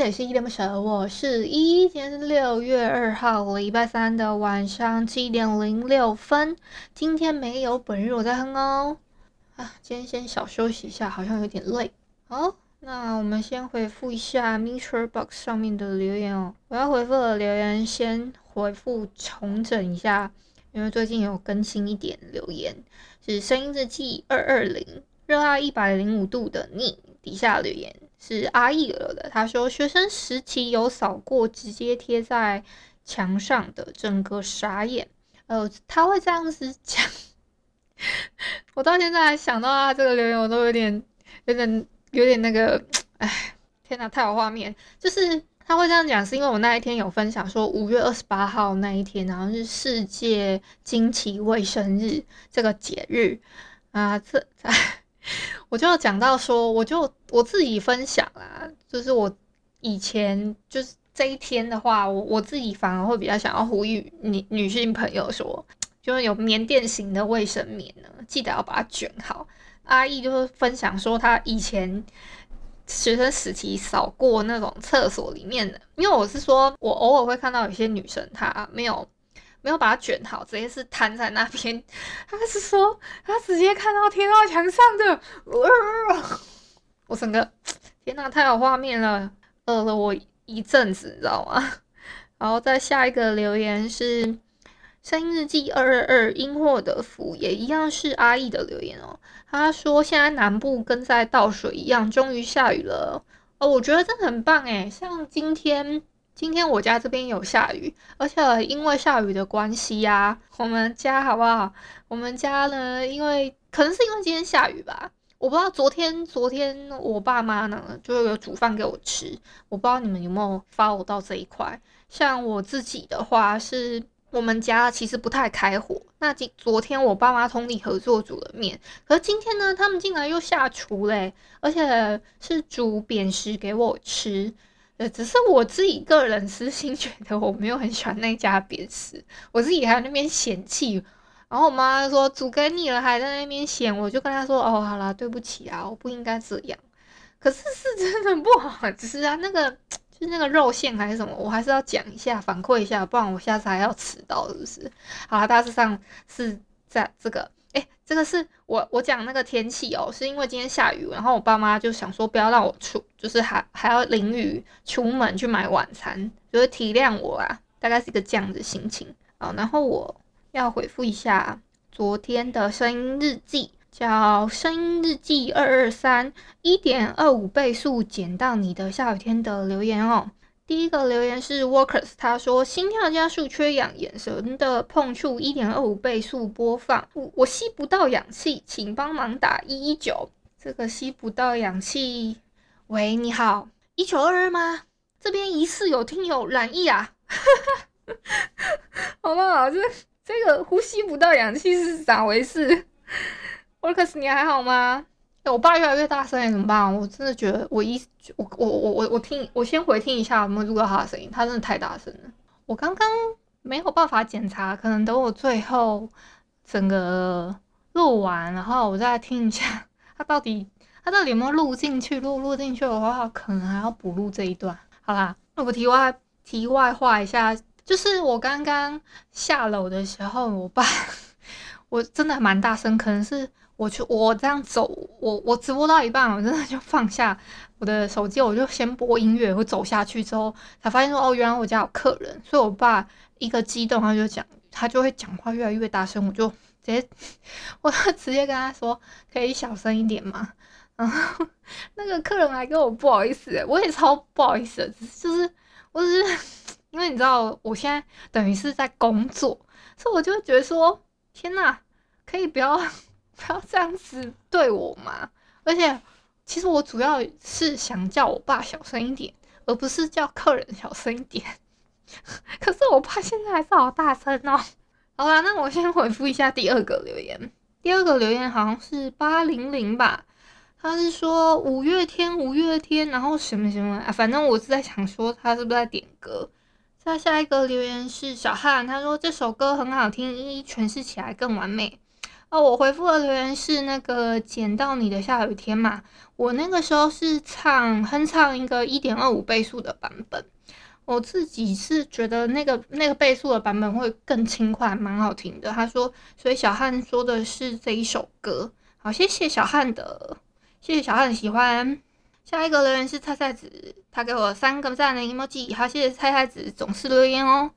这里是一点不舍，我是依依。今天是六月二号，礼拜三的晚上七点零六分。今天没有本日我在哼哦。啊，今天先小休息一下，好像有点累。好，那我们先回复一下 MixerBox 上面的留言哦。我要回复的留言，先回复重整一下，因为最近有更新一点留言，是声音日记二二零，热爱一百零五度的你底下留言。是阿义了的，他说学生时期有扫过，直接贴在墙上的，整个傻眼。呃，他会这样子讲，我到现在想到他这个留言，我都有点、有点、有点那个，哎，天哪，太有画面。就是他会这样讲，是因为我那一天有分享说，五月二十八号那一天，然后是世界惊奇卫生日这个节日啊，这在。我就要讲到说，我就我自己分享啦，就是我以前就是这一天的话，我我自己反而会比较想要呼吁女女性朋友说，就是有棉垫型的卫生棉呢，记得要把它卷好。阿义就是分享说，他以前学生时期扫过那种厕所里面的，因为我是说我偶尔会看到有些女生她没有。没有把它卷好，直接是摊在那边。他是说，他直接看到贴到墙上的，呃、我整个 天哪，太有画面了，饿了我一阵子，你知道吗？然后再下一个留言是声音日记二二二，因祸得福，也一样是阿义的留言哦。他说现在南部跟在倒水一样，终于下雨了哦，我觉得真的很棒诶，像今天。今天我家这边有下雨，而且因为下雨的关系呀、我们家好不好？我们家呢，因为可能是因为今天下雨吧，我不知道昨天昨天我爸妈呢就有煮饭给我吃，我不知道你们有没有 follow 到这一块。像我自己的话，是我们家其实不太开火。那今昨天我爸妈通力合作煮了面，可是今天呢，他们竟然又下厨嘞，而且是煮扁食给我吃。呃，只是我自己个人私心觉得我没有很喜欢那家扁食，我自己还在那边嫌弃，然后我妈说煮给你了，还在那边嫌，我就跟她说哦，好啦，对不起啊，我不应该这样。可是是真的不好吃啊，那个就是那个肉馅还是什么，我还是要讲一下，反馈一下，不然我下次还要迟到，是不是？好啦，大致上是在这个。这个是我我讲那个天气哦，是因为今天下雨，然后我爸妈就想说不要让我出，就是还还要淋雨出门去买晚餐，就是体谅我啊，大概是一个这样的心情啊。然后我要回复一下昨天的声音日记，叫声音日记二二三一点二五倍速减到你的下雨天的留言哦。第一个留言是 Workers，他说心跳加速缺氧，眼神的碰触一点二五倍速播放，我我吸不到氧气，请帮忙打一一九。这个吸不到氧气，喂，你好，一九二二吗？这边疑似有听友染疫啊，好不好？这这个呼吸不到氧气是咋回事？Workers，你还好吗？我爸越来越大声，怎么办？我真的觉得我一我我我我我听我先回听一下有没有录到他的声音，他真的太大声了。我刚刚没有办法检查，可能等我最后整个录完，然后我再听一下他到底他到底有没有录进去。录录进去的话，可能还要补录这一段。好啦，那我题外题外话一下，就是我刚刚下楼的时候，我爸 我真的蛮大声，可能是。我去，我这样走，我我直播到一半，我真的就放下我的手机，我就先播音乐。我走下去之后，才发现说，哦，原来我家有客人。所以我爸一个激动，他就讲，他就会讲话越来越大声。我就直接，我就直接跟他说，可以小声一点吗？然后 那个客人还跟我不好意思，我也超不好意思的，就是我只是因为你知道，我现在等于是在工作，所以我就觉得说，天哪，可以不要。不要这样子对我嘛！而且其实我主要是想叫我爸小声一点，而不是叫客人小声一点。可是我爸现在还是好大声哦。好啦，那我先回复一下第二个留言。第二个留言好像是八零零吧，他是说五月天，五月天，然后什么什么啊，反正我是在想说他是不是在点歌。再下一个留言是小汉，他说这首歌很好听，一一诠释起来更完美。哦，我回复的留言是那个捡到你的下雨天嘛，我那个时候是唱哼唱一个一点二五倍速的版本。我自己是觉得那个那个倍速的版本会更轻快，蛮好听的。他说，所以小汉说的是这一首歌。好，谢谢小汉的，谢谢小汉的喜欢。下一个留言是菜菜子，他给我三个赞的 emoji。好，谢谢菜菜子总是留言哦。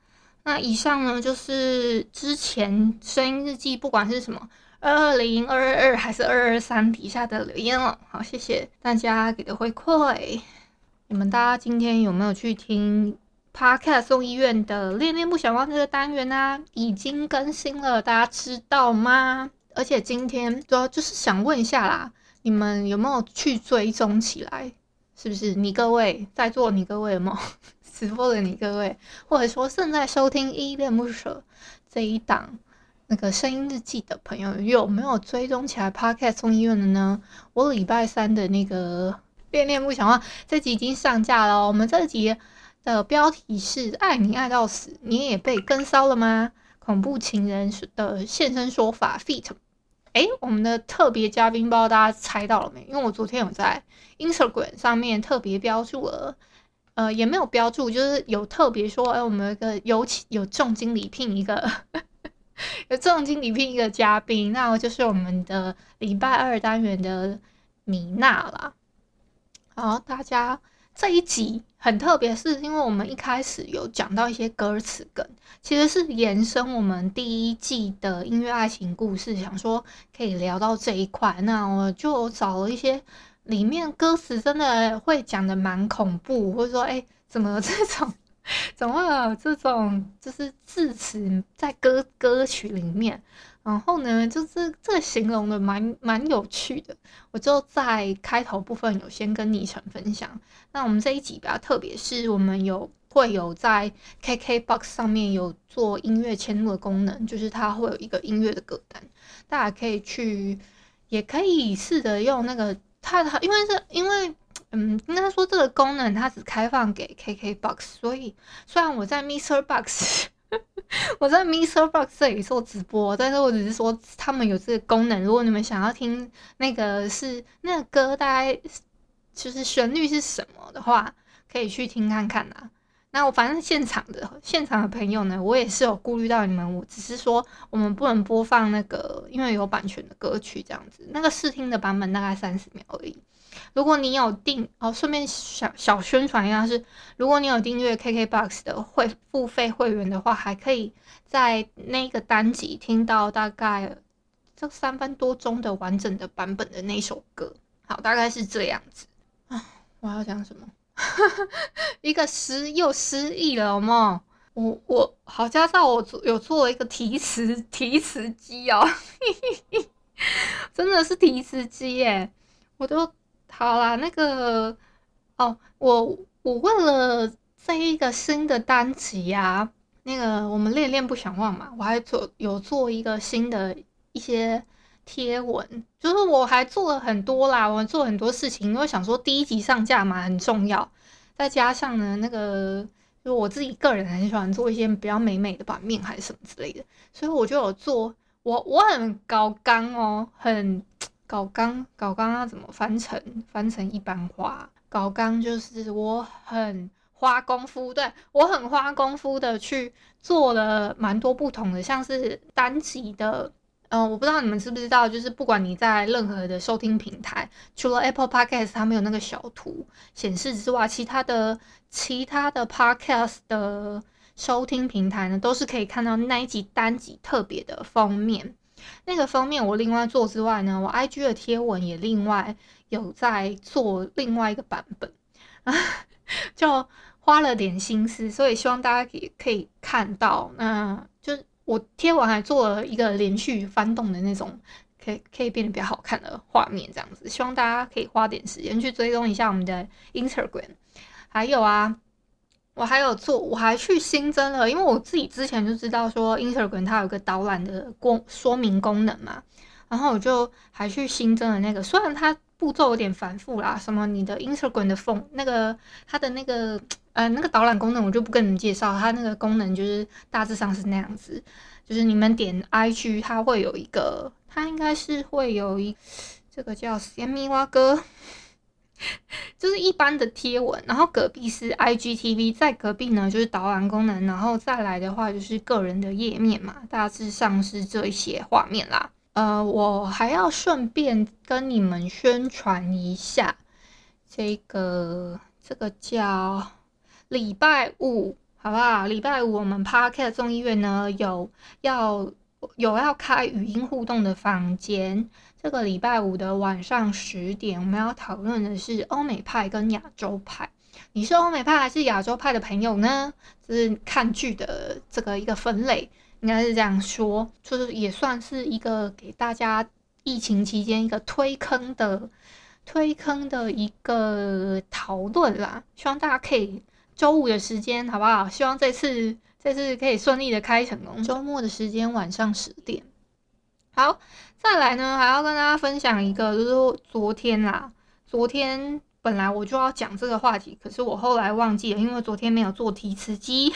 那以上呢，就是之前声音日记，不管是什么二二零、二二二还是二二三底下的留言了。好，谢谢大家给的回馈。你们大家今天有没有去听 Podcast 送医院的恋恋不想忘这个单元啊？已经更新了，大家知道吗？而且今天主要就是想问一下啦，你们有没有去追踪起来？是不是你各位在座？你各位有没有 直播的？你各位，或者说正在收听依恋不舍这一档那个声音日记的朋友，有没有追踪起来 Podcast 送医院的呢？我礼拜三的那个。恋恋不想忘，这集已经上架了。我们这集的标题是“爱你爱到死”，你也被跟骚了吗？恐怖情人的现身说法 feat. 诶，我们的特别嘉宾，不知道大家猜到了没？因为我昨天有在 Instagram 上面特别标注了，呃，也没有标注，就是有特别说，哎，我们有一个有请有重金礼聘一个，有重金礼聘一个嘉宾，那我就是我们的礼拜二单元的米娜啦。好，大家这一集很特别，是因为我们一开始有讲到一些歌词梗，其实是延伸我们第一季的音乐爱情故事，想说可以聊到这一块。那我就找了一些里面歌词真的会讲的蛮恐怖，或者说，哎，怎么这种，怎么会有这种就是字词在歌歌曲里面？然后呢，就是这个形容的蛮蛮有趣的，我就在开头部分有先跟昵称分享。那我们这一集比较特别，是我们有会有在 KKBOX 上面有做音乐嵌入的功能，就是它会有一个音乐的歌单，大家可以去，也可以试着用那个它它，因为是因为嗯，应该说这个功能它只开放给 KKBOX，所以虽然我在 MixerBox。我在 MixerBox 这里做直播，但是我只是说他们有这个功能。如果你们想要听那个是那个歌，大概就是旋律是什么的话，可以去听看看啦。那我反正现场的现场的朋友呢，我也是有顾虑到你们，我只是说我们不能播放那个，因为有版权的歌曲这样子。那个试听的版本大概三十秒而已。如果你有订哦，顺便小小宣传一下是，如果你有订阅 KKBOX 的会付费会员的话，还可以在那个单集听到大概这三分多钟的完整的版本的那首歌。好，大概是这样子啊。我要讲什么？一个失又失忆了，好吗？我我好家在我做有做一个提词提词机哦，真的是提词机耶，我都。好啦，那个哦，我我为了这一个新的单集呀、啊，那个我们恋恋不想忘嘛，我还做有做一个新的一些贴文，就是我还做了很多啦，我做很多事情，因为想说第一集上架嘛很重要，再加上呢那个就我自己个人很喜欢做一些比较美美的版面还是什么之类的，所以我就有做，我我很高刚哦，很。搞刚搞刚要怎么翻成翻成一般化？搞刚就是我很花功夫，对，我很花功夫的去做了蛮多不同的，像是单集的，嗯、我不知道你们知不知道，就是不管你在任何的收听平台，除了 Apple Podcast 它没有那个小图显示之外，其他的其他的 Podcast 的收听平台呢，都是可以看到那一集单集特别的封面。那个封面我另外做之外呢，我 IG 的贴文也另外有在做另外一个版本，就花了点心思，所以希望大家也可以看到。那就是我贴文还做了一个连续翻动的那种，可以可以变得比较好看的画面，这样子。希望大家可以花点时间去追踪一下我们的 Instagram。还有啊，我还有做，我还去新增了，因为我自己之前就知道说 Instagram 它有个导览的功说明功能嘛，然后我就还去新增了那个，虽然它步骤有点繁复啦，什么你的 Instagram 的风那个它的那个呃那个导览功能我就不跟你们介绍，它那个功能就是大致上是那样子，就是你们点 IG 它会有一个，它应该是会有一这个叫咸米蛙哥。就是一般的贴文，然后隔壁是 IGTV，在隔壁呢就是导览功能，然后再来的话就是个人的页面嘛，大致上是这些画面啦。呃，我还要顺便跟你们宣传一下，这个这个叫礼拜五，好不好？礼拜五我们 Parket 众议院呢有要有要开语音互动的房间。这个礼拜五的晚上十点，我们要讨论的是欧美派跟亚洲派。你是欧美派还是亚洲派的朋友呢？就是看剧的这个一个分类，应该是这样说，就是也算是一个给大家疫情期间一个推坑的推坑的一个讨论啦。希望大家可以周五的时间，好不好？希望这次这次可以顺利的开成功。周末的时间晚上十点，好。再来呢，还要跟大家分享一个，就是昨天啦。昨天本来我就要讲这个话题，可是我后来忘记了，因为昨天没有做提词机。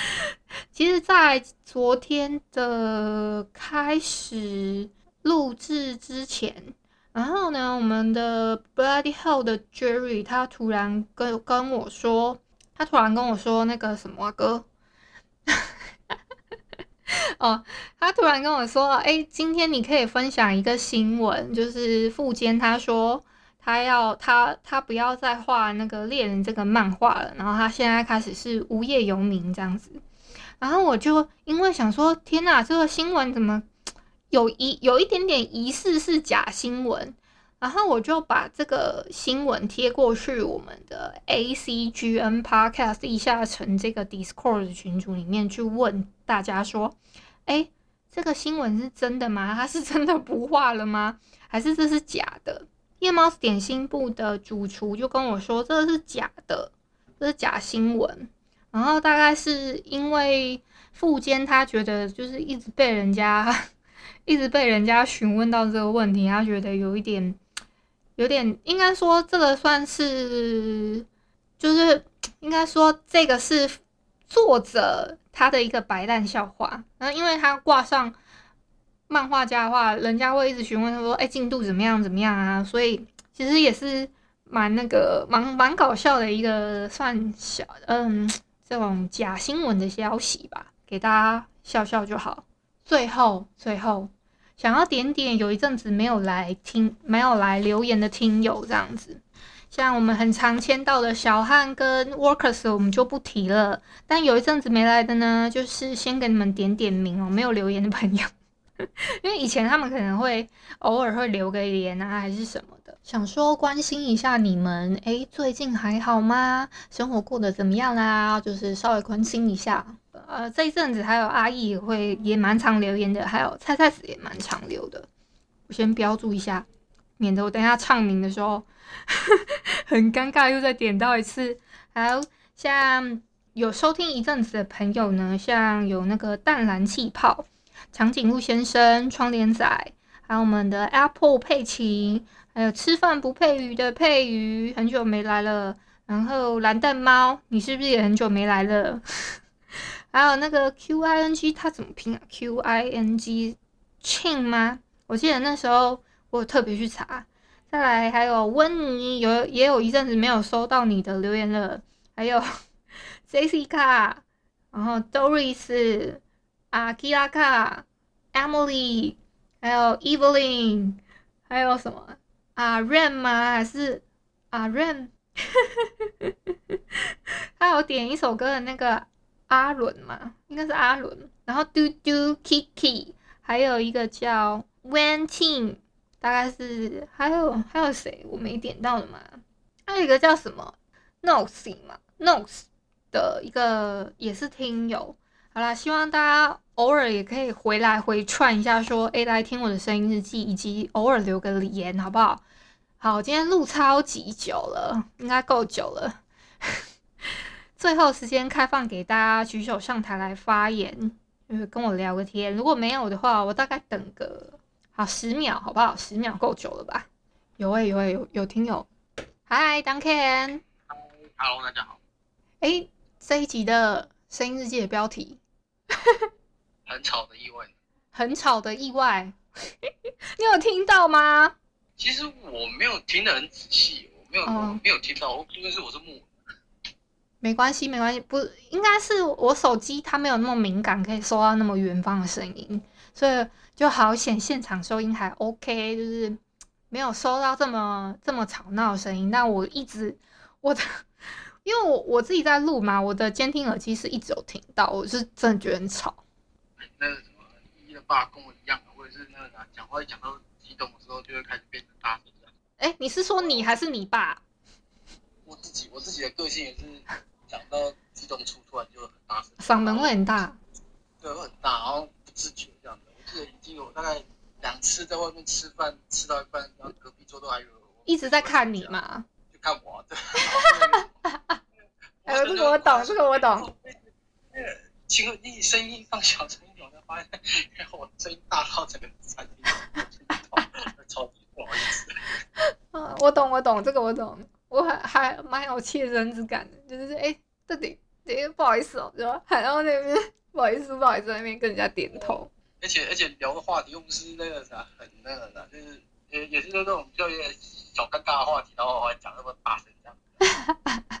其实，在昨天的开始录制之前，然后呢，我们的 Bloody Hell 的 Jerry 他突然跟跟我说，他突然跟我说那个什么歌。哦，他突然跟我说：“哎、今天你可以分享一个新闻，就是富坚他说他要他他不要再画那个猎人这个漫画了，然后他现在开始是无业游民这样子。然后我就因为想说，天哪，这个新闻怎么有一有一点点疑似是假新闻？然后我就把这个新闻贴过去我们的 ACGN Podcast 地下城这个 Discord 群组里面去问大家说。”哎，这个新闻是真的吗？他是真的不画了吗？还是这是假的？夜猫子点心部的主厨就跟我说，这是假的，这是假新闻。然后大概是因为富坚他觉得就是一直被人家 一直被人家询问到这个问题，他觉得有一点有点，应该说这个算是就是应该说这个是作者。他的一个白烂笑话，然后因为他挂上漫画家的话，人家会一直询问他说：“哎，进度怎么样？怎么样啊？”所以其实也是蛮那个蛮蛮搞笑的一个算小嗯这种假新闻的消息吧，给大家笑笑就好。最后最后想要点点有一阵子没有来听没有来留言的听友这样子。像我们很常签到的小汉跟 Workers，我们就不提了。但有一阵子没来的呢，就是先给你们点点名哦，没有留言的朋友，因为以前他们可能会偶尔会留个言啊，还是什么的，想说关心一下你们，诶，最近还好吗？生活过得怎么样啦？就是稍微关心一下。呃，这一阵子还有阿义也会也蛮常留言的，还有菜菜子也蛮常留的，我先标注一下，免得我等下唱名的时候。很尴尬，又再点到一次。好，像有收听一阵子的朋友呢，像有那个淡蓝气泡、长颈鹿先生、窗帘仔，还有我们的 Apple 佩奇，还有吃饭不配鱼的佩鱼，很久没来了。然后蓝蛋猫，你是不是也很久没来了？还有那个 Q I N G，它怎么拼啊？Q I N G Ching 吗？我记得那时候我有特别去查。再来还有温妮，有也有一阵子没有收到你的留言了。还有 Jessica，然后 Doris，阿基拉卡，Emily，还有 Evelyn，还有什么啊 Ram 吗？还是啊 Ram？他有点一首歌的那个阿伦嘛，应该是阿伦。然后嘟嘟 Kiki，还有一个叫 Wen Ting。大概是还有还有谁我没点到的吗？还有一个叫什么 Nosy 嘛 Nos 的一个也是听友。好啦，希望大家偶尔也可以回来回串一下，说，哎，来听我的声音日记，以及偶尔留个言，好不好？好，今天录超级久了，应该够久了。最后时间开放给大家举手上台来发言，就是跟我聊个天。如果没有的话，我大概等个好十秒，好不好？十秒够久了吧？有哎、欸，有哎、欸，有有听友。嗨，Duncan。Hello，大家好。哎，这一集的声音日记的标题。很吵的意外，很吵的意外，你有听到吗？其实我没有听得很仔细，我没有、哦、没有听到，因为是我是木。没关系，没关系，不应该是我手机它没有那么敏感，可以收到那么远方的声音，所以就好险现场收音还 OK，就是没有收到这么这么吵闹的声音。但我一直我的，因为我我自己在录嘛，我的监听耳机是一直有听到，我是真的觉得很吵。那个什么，依依的爸跟我一样，或者是那个讲话一讲到激动的时候，就会开始变成大声。哎，你是说你还是你爸？我自己，我自己的个性也是讲到激动处突然就很大声，嗓门会很大，对，会很大，然后不自觉这样的。我记得已经有大概两次在外面吃饭，吃到一半，然后隔壁桌都还有一直在看你嘛，就看我，对。哎，这个我懂，这个我懂。请问你声音放小声。然后我声音大到整个餐厅 超级不好意思。嗯，我懂，我懂，这个我懂，我还还蛮有切身之感的，就是哎，这里哎不好意思哦，对吧？还到那边不好意思，不好意思，在那边跟人家点头。而且而且聊的话题又不是那个啥，很那个啥，就是也也是那种比较有点小尴尬的话题，然后还讲那么大声这样。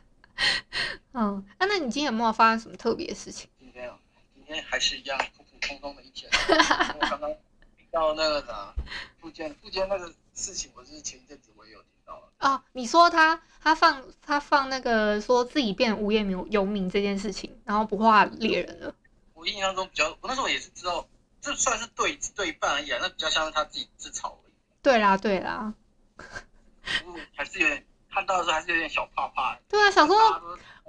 嗯，那那你今天有没有发生什么特别的事情？今天啊，今天还是一样。普普通通的一天，我刚刚听到那个啥，附件附件那个事情，我是前一阵子我也有听到了。哦，你说他他放他放那个说自己变无业游民这件事情，然后不画猎人了。我印象中比较，我那时候也是知道，这算是对对半而已啊，那比较像是他自己自嘲而已。对啦对啦，还是有点看到的时候还是有点小怕怕。对啊，想说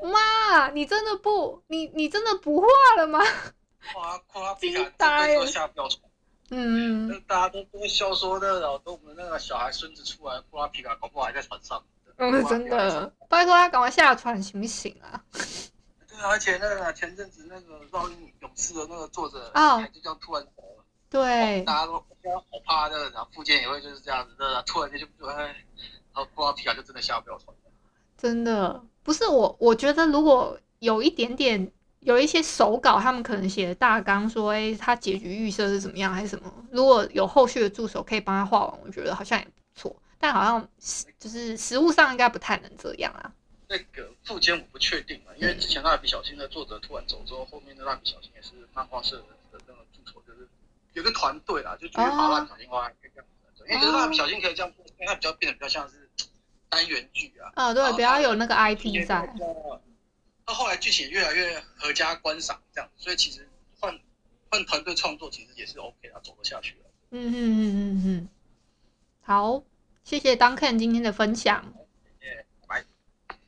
妈，你真的不你你真的不画了吗？哇，库拉皮卡这个下标床，嗯，那大家都都会笑说的，然后等我们那个小孩孙子出来，库拉皮卡搞不好还在船上。嗯，真的，拜托他赶快下船行不行啊？对啊，而且那个前阵子那个《烙印勇士》的那个作者啊，就这样突然走了。对，大家都好怕那个，然后附件也会就是这样子那，突然间就不哎，然后不知道皮卡就真的下不了船。真的不是我，我觉得如果有一点点。有一些手稿，他们可能写的大纲说，哎，他结局预设是怎么样，还是什么？如果有后续的助手可以帮他画完，我觉得好像也不错。但好像就是实物上应该不太能这样啊。那个副监我不确定啊，因为之前蜡笔小新的作者突然走之后，后面的蜡笔小新也是漫画社的那个助手，就是有个团队啦，就觉得把蜡笔小新画可以这样子，因为蜡笔小新可以这样，因为它比较变得比较像是单元剧啊。啊，对，比较有那个 IP 在。那后来剧情越来越合家观赏，这样，所以其实换换团队创作其实也是 OK 的，走得下去了。嗯嗯嗯嗯嗯，好，谢谢 Duncan 今天的分享。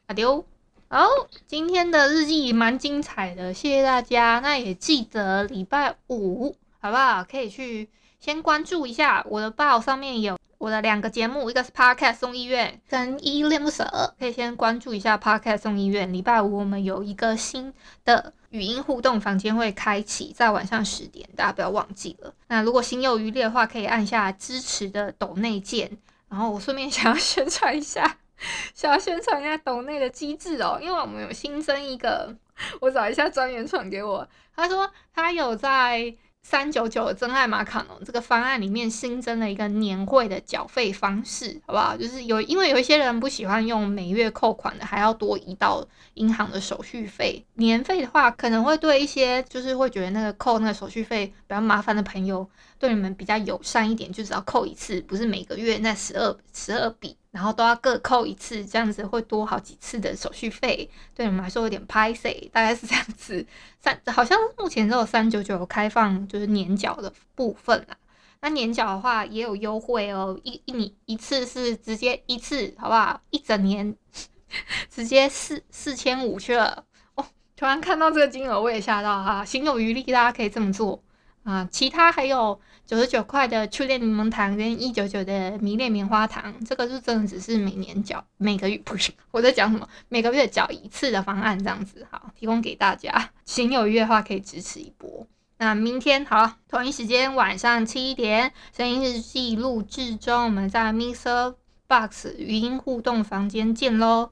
阿丢，好，今天的日记蛮精彩的，谢谢大家。那也记得礼拜五，好不好？可以去先关注一下我的报上面有。我的两个节目，一个是 Podcast 送医院跟依依恋不舍，可以先关注一下 Podcast 送医院。礼拜五我们有一个新的语音互动房间会开启，在晚上十点，大家不要忘记了。那如果心有余力的话，可以按下支持的抖内键。然后我顺便想要宣传一下，想要宣传一下抖内的机制哦，因为我们有新增一个，我找一下专员传给我，他说他有在。三九九的真爱马卡龙这个方案里面新增了一个年会的缴费方式，好不好？就是有，因为有一些人不喜欢用每月扣款的，还要多移到银行的手续费。年费的话，可能会对一些就是会觉得那个扣那个手续费比较麻烦的朋友，对你们比较友善一点，就只要扣一次，不是每个月那十二十二笔。然后都要各扣一次，这样子会多好几次的手续费，对你们来说有点拍谢，大概是这样子。三好像目前只有三九九开放，就是年缴的部分啦。那年缴的话也有优惠哦，一一年一次是直接一次，好不好？一整年 直接四四千五去了哦。突然看到这个金额，我也吓到哈，心有余力，大家可以这么做。啊，其他还有九十九块的初恋柠檬糖跟一九九的迷恋棉花糖，这个是真的只是每年缴，每个月不是 我在讲什么，每个月缴一次的方案这样子，好，提供给大家，请有余的话可以支持一波。那明天好，同一时间晚上七点，声音日记录制中，我们在 Mr. Box 语音互动房间见喽。